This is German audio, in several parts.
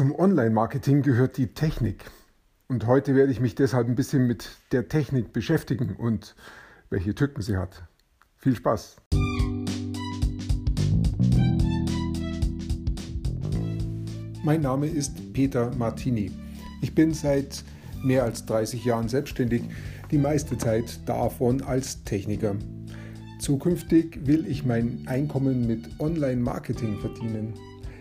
Zum Online-Marketing gehört die Technik. Und heute werde ich mich deshalb ein bisschen mit der Technik beschäftigen und welche Tücken sie hat. Viel Spaß! Mein Name ist Peter Martini. Ich bin seit mehr als 30 Jahren selbstständig, die meiste Zeit davon als Techniker. Zukünftig will ich mein Einkommen mit Online-Marketing verdienen.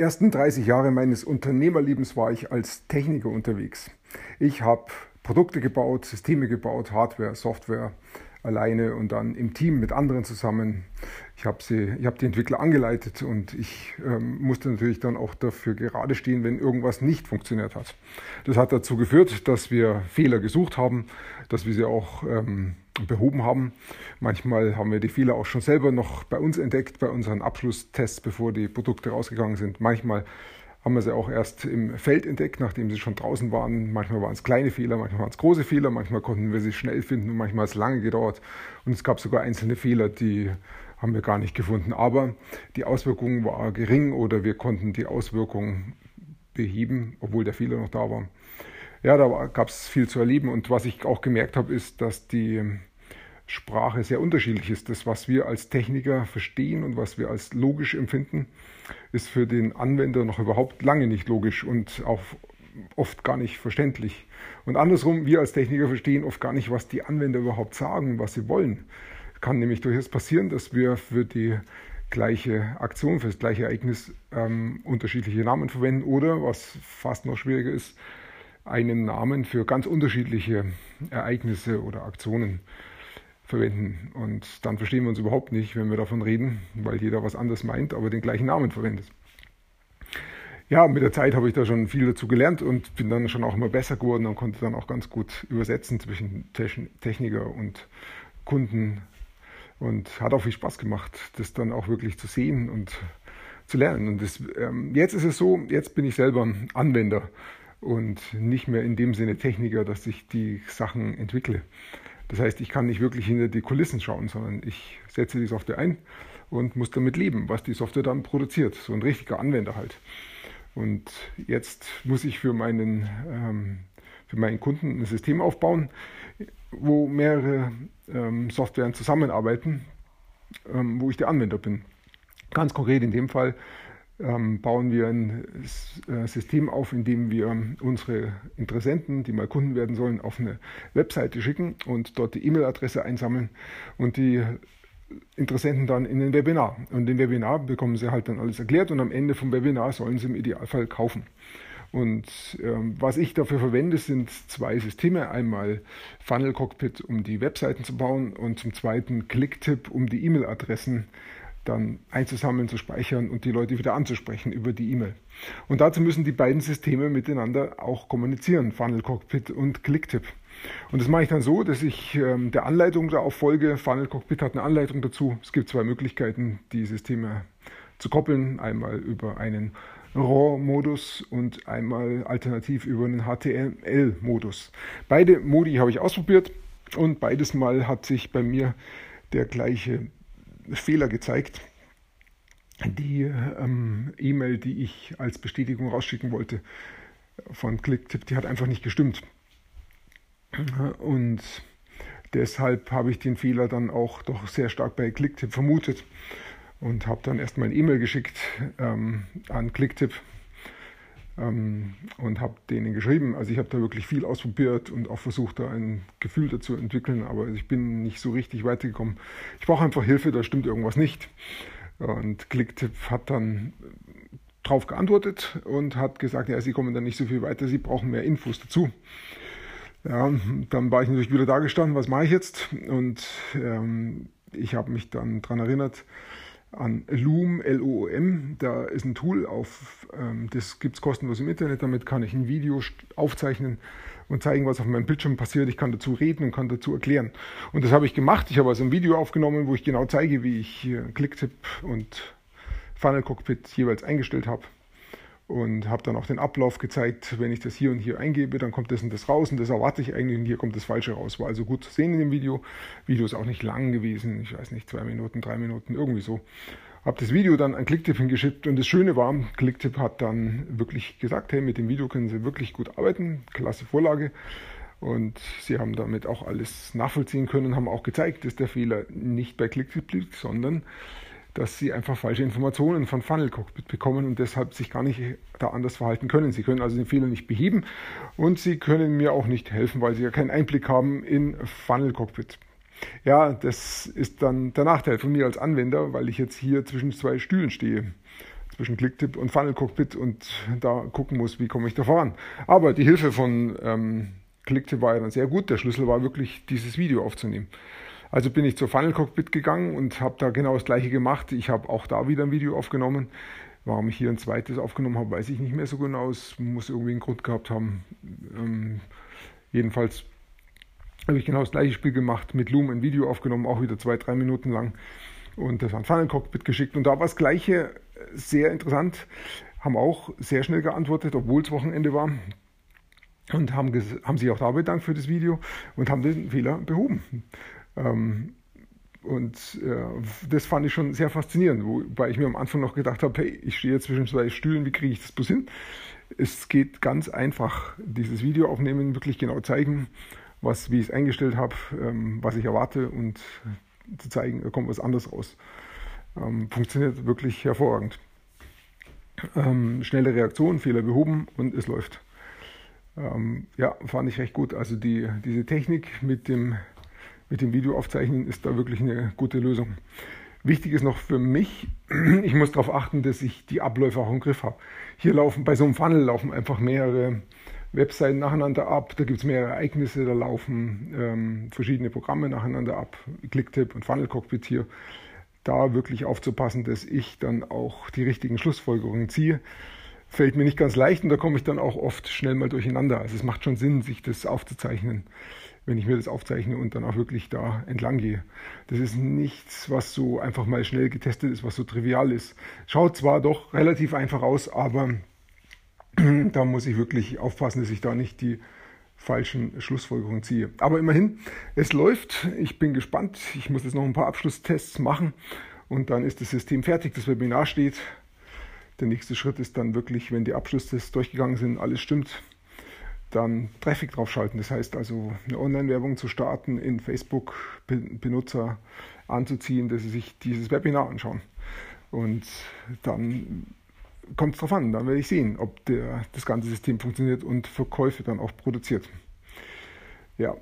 Ersten 30 Jahre meines Unternehmerlebens war ich als Techniker unterwegs. Ich habe Produkte gebaut, Systeme gebaut, Hardware, Software alleine und dann im Team mit anderen zusammen. Ich habe hab die Entwickler angeleitet und ich ähm, musste natürlich dann auch dafür gerade stehen, wenn irgendwas nicht funktioniert hat. Das hat dazu geführt, dass wir Fehler gesucht haben, dass wir sie auch ähm, behoben haben. Manchmal haben wir die Fehler auch schon selber noch bei uns entdeckt, bei unseren Abschlusstests, bevor die Produkte rausgegangen sind. Manchmal haben wir sie auch erst im Feld entdeckt, nachdem sie schon draußen waren. Manchmal waren es kleine Fehler, manchmal waren es große Fehler, manchmal konnten wir sie schnell finden und manchmal hat es lange gedauert. Und es gab sogar einzelne Fehler, die haben wir gar nicht gefunden. Aber die Auswirkung war gering oder wir konnten die Auswirkung beheben, obwohl der Fehler noch da war. Ja, da gab es viel zu erleben und was ich auch gemerkt habe, ist, dass die Sprache sehr unterschiedlich ist. Das, was wir als Techniker verstehen und was wir als logisch empfinden, ist für den Anwender noch überhaupt lange nicht logisch und auch oft gar nicht verständlich. Und andersrum, wir als Techniker verstehen oft gar nicht, was die Anwender überhaupt sagen, was sie wollen. Es kann nämlich durchaus passieren, dass wir für die gleiche Aktion, für das gleiche Ereignis ähm, unterschiedliche Namen verwenden oder, was fast noch schwieriger ist, einen Namen für ganz unterschiedliche Ereignisse oder Aktionen verwenden. Und dann verstehen wir uns überhaupt nicht, wenn wir davon reden, weil jeder was anderes meint, aber den gleichen Namen verwendet. Ja, mit der Zeit habe ich da schon viel dazu gelernt und bin dann schon auch immer besser geworden und konnte dann auch ganz gut übersetzen zwischen Techniker und Kunden. Und hat auch viel Spaß gemacht, das dann auch wirklich zu sehen und zu lernen. Und das, ähm, jetzt ist es so, jetzt bin ich selber Anwender und nicht mehr in dem Sinne Techniker, dass ich die Sachen entwickle. Das heißt, ich kann nicht wirklich hinter die Kulissen schauen, sondern ich setze die Software ein und muss damit leben, was die Software dann produziert. So ein richtiger Anwender halt. Und jetzt muss ich für meinen, ähm, für meinen Kunden ein System aufbauen, wo mehrere ähm, Softwaren zusammenarbeiten, ähm, wo ich der Anwender bin. Ganz konkret in dem Fall bauen wir ein äh, System auf, in dem wir unsere Interessenten, die mal Kunden werden sollen, auf eine Webseite schicken und dort die E-Mail-Adresse einsammeln und die Interessenten dann in ein Webinar. Und im Webinar bekommen sie halt dann alles erklärt und am Ende vom Webinar sollen sie im Idealfall kaufen. Und ähm, was ich dafür verwende, sind zwei Systeme. Einmal Funnel Cockpit, um die Webseiten zu bauen und zum zweiten Clicktip, um die E-Mail-Adressen dann einzusammeln, zu speichern und die Leute wieder anzusprechen über die E-Mail. Und dazu müssen die beiden Systeme miteinander auch kommunizieren, Funnel Cockpit und Clicktip. Und das mache ich dann so, dass ich ähm, der Anleitung darauf folge. Funnel Cockpit hat eine Anleitung dazu. Es gibt zwei Möglichkeiten, die Systeme zu koppeln. Einmal über einen RAW-Modus und einmal alternativ über einen HTML-Modus. Beide Modi habe ich ausprobiert und beides Mal hat sich bei mir der gleiche Fehler gezeigt. Die ähm, E-Mail, die ich als Bestätigung rausschicken wollte von Clicktip, die hat einfach nicht gestimmt. Und deshalb habe ich den Fehler dann auch doch sehr stark bei Clicktip vermutet und habe dann erstmal ein E-Mail geschickt ähm, an Clicktip ähm, und habe denen geschrieben. Also ich habe da wirklich viel ausprobiert und auch versucht, da ein Gefühl dazu zu entwickeln, aber ich bin nicht so richtig weitergekommen. Ich brauche einfach Hilfe, da stimmt irgendwas nicht. Und Clicktip hat dann darauf geantwortet und hat gesagt, ja, sie kommen da nicht so viel weiter, sie brauchen mehr Infos dazu. Ja, dann war ich natürlich wieder da gestanden, was mache ich jetzt? Und ähm, ich habe mich dann daran erinnert, an Loom, L-O-O-M. Da ist ein Tool, auf, ähm, das gibt es kostenlos im Internet. Damit kann ich ein Video aufzeichnen und zeigen, was auf meinem Bildschirm passiert. Ich kann dazu reden und kann dazu erklären. Und das habe ich gemacht. Ich habe also ein Video aufgenommen, wo ich genau zeige, wie ich Clicktip und Funnel Cockpit jeweils eingestellt habe und habe dann auch den Ablauf gezeigt, wenn ich das hier und hier eingebe, dann kommt das und das raus und das erwarte ich eigentlich und hier kommt das Falsche raus. War also gut zu sehen in dem Video. Video ist auch nicht lang gewesen, ich weiß nicht, zwei Minuten, drei Minuten, irgendwie so. Habe das Video dann an Clicktip hingeschickt und das Schöne war, Clicktip hat dann wirklich gesagt, hey, mit dem Video können Sie wirklich gut arbeiten, klasse Vorlage. Und sie haben damit auch alles nachvollziehen können, haben auch gezeigt, dass der Fehler nicht bei Clicktip liegt, sondern dass sie einfach falsche Informationen von Funnel Cockpit bekommen und deshalb sich gar nicht da anders verhalten können. Sie können also den Fehler nicht beheben und sie können mir auch nicht helfen, weil sie ja keinen Einblick haben in Funnel Cockpit. Ja, das ist dann der Nachteil von mir als Anwender, weil ich jetzt hier zwischen zwei Stühlen stehe zwischen Clicktip und Funnel Cockpit und da gucken muss, wie komme ich da voran. Aber die Hilfe von ähm, Clicktip war ja dann sehr gut. Der Schlüssel war wirklich, dieses Video aufzunehmen. Also bin ich zur Funnel Cockpit gegangen und habe da genau das gleiche gemacht. Ich habe auch da wieder ein Video aufgenommen. Warum ich hier ein zweites aufgenommen habe, weiß ich nicht mehr so genau. Es muss irgendwie einen Grund gehabt haben. Ähm, jedenfalls habe ich genau das gleiche Spiel gemacht, mit Loom ein Video aufgenommen, auch wieder zwei, drei Minuten lang und das an Funnel Cockpit geschickt. Und da war das gleiche sehr interessant, haben auch sehr schnell geantwortet, obwohl es Wochenende war und haben, haben sich auch da bedankt für das Video und haben den Fehler behoben. Ähm, und äh, das fand ich schon sehr faszinierend, wobei ich mir am Anfang noch gedacht habe, hey, ich stehe zwischen zwei Stühlen, wie kriege ich das bloß hin? Es geht ganz einfach, dieses Video aufnehmen, wirklich genau zeigen, was, wie ich es eingestellt habe, ähm, was ich erwarte und zu zeigen, da kommt was anderes raus. Ähm, funktioniert wirklich hervorragend. Ähm, schnelle Reaktion, Fehler behoben und es läuft. Ähm, ja, fand ich recht gut. Also die, diese Technik mit dem mit dem Videoaufzeichnen ist da wirklich eine gute Lösung. Wichtig ist noch für mich, ich muss darauf achten, dass ich die Abläufe auch im Griff habe. Hier laufen, bei so einem Funnel laufen einfach mehrere Webseiten nacheinander ab, da gibt es mehrere Ereignisse, da laufen ähm, verschiedene Programme nacheinander ab, Clicktip und Funnel Cockpit hier. Da wirklich aufzupassen, dass ich dann auch die richtigen Schlussfolgerungen ziehe, fällt mir nicht ganz leicht und da komme ich dann auch oft schnell mal durcheinander. Also es macht schon Sinn, sich das aufzuzeichnen wenn ich mir das aufzeichne und dann auch wirklich da entlang gehe. Das ist nichts, was so einfach mal schnell getestet ist, was so trivial ist. Schaut zwar doch relativ einfach aus, aber da muss ich wirklich aufpassen, dass ich da nicht die falschen Schlussfolgerungen ziehe. Aber immerhin, es läuft. Ich bin gespannt. Ich muss jetzt noch ein paar Abschlusstests machen und dann ist das System fertig. Das Webinar steht. Der nächste Schritt ist dann wirklich, wenn die Abschlusstests durchgegangen sind, alles stimmt, dann Traffic draufschalten. Das heißt also, eine Online-Werbung zu starten, in Facebook Benutzer anzuziehen, dass sie sich dieses Webinar anschauen. Und dann kommt es darauf an, dann werde ich sehen, ob der, das ganze System funktioniert und Verkäufe dann auch produziert. Ja,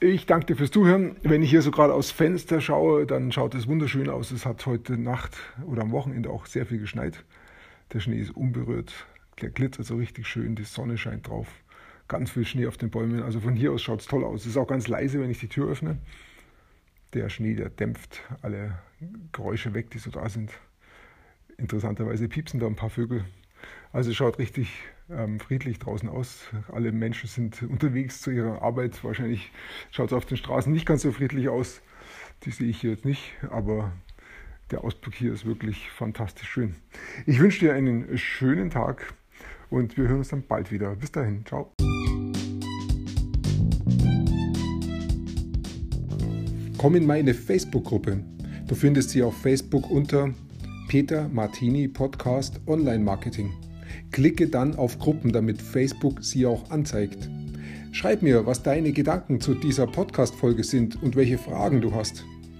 ich danke dir fürs Zuhören. Wenn ich hier so gerade aus Fenster schaue, dann schaut es wunderschön aus. Es hat heute Nacht oder am Wochenende auch sehr viel geschneit. Der Schnee ist unberührt, der glitzert so richtig schön, die Sonne scheint drauf ganz viel Schnee auf den Bäumen. Also von hier aus schaut es toll aus. Es ist auch ganz leise, wenn ich die Tür öffne. Der Schnee, der dämpft alle Geräusche weg, die so da sind. Interessanterweise piepsen da ein paar Vögel. Also es schaut richtig ähm, friedlich draußen aus. Alle Menschen sind unterwegs zu ihrer Arbeit. Wahrscheinlich schaut es auf den Straßen nicht ganz so friedlich aus. Die sehe ich hier jetzt nicht, aber der Ausblick hier ist wirklich fantastisch schön. Ich wünsche dir einen schönen Tag und wir hören uns dann bald wieder. Bis dahin, ciao. Komm in meine Facebook-Gruppe. Du findest sie auf Facebook unter Peter Martini Podcast Online Marketing. Klicke dann auf Gruppen, damit Facebook sie auch anzeigt. Schreib mir, was deine Gedanken zu dieser Podcast-Folge sind und welche Fragen du hast.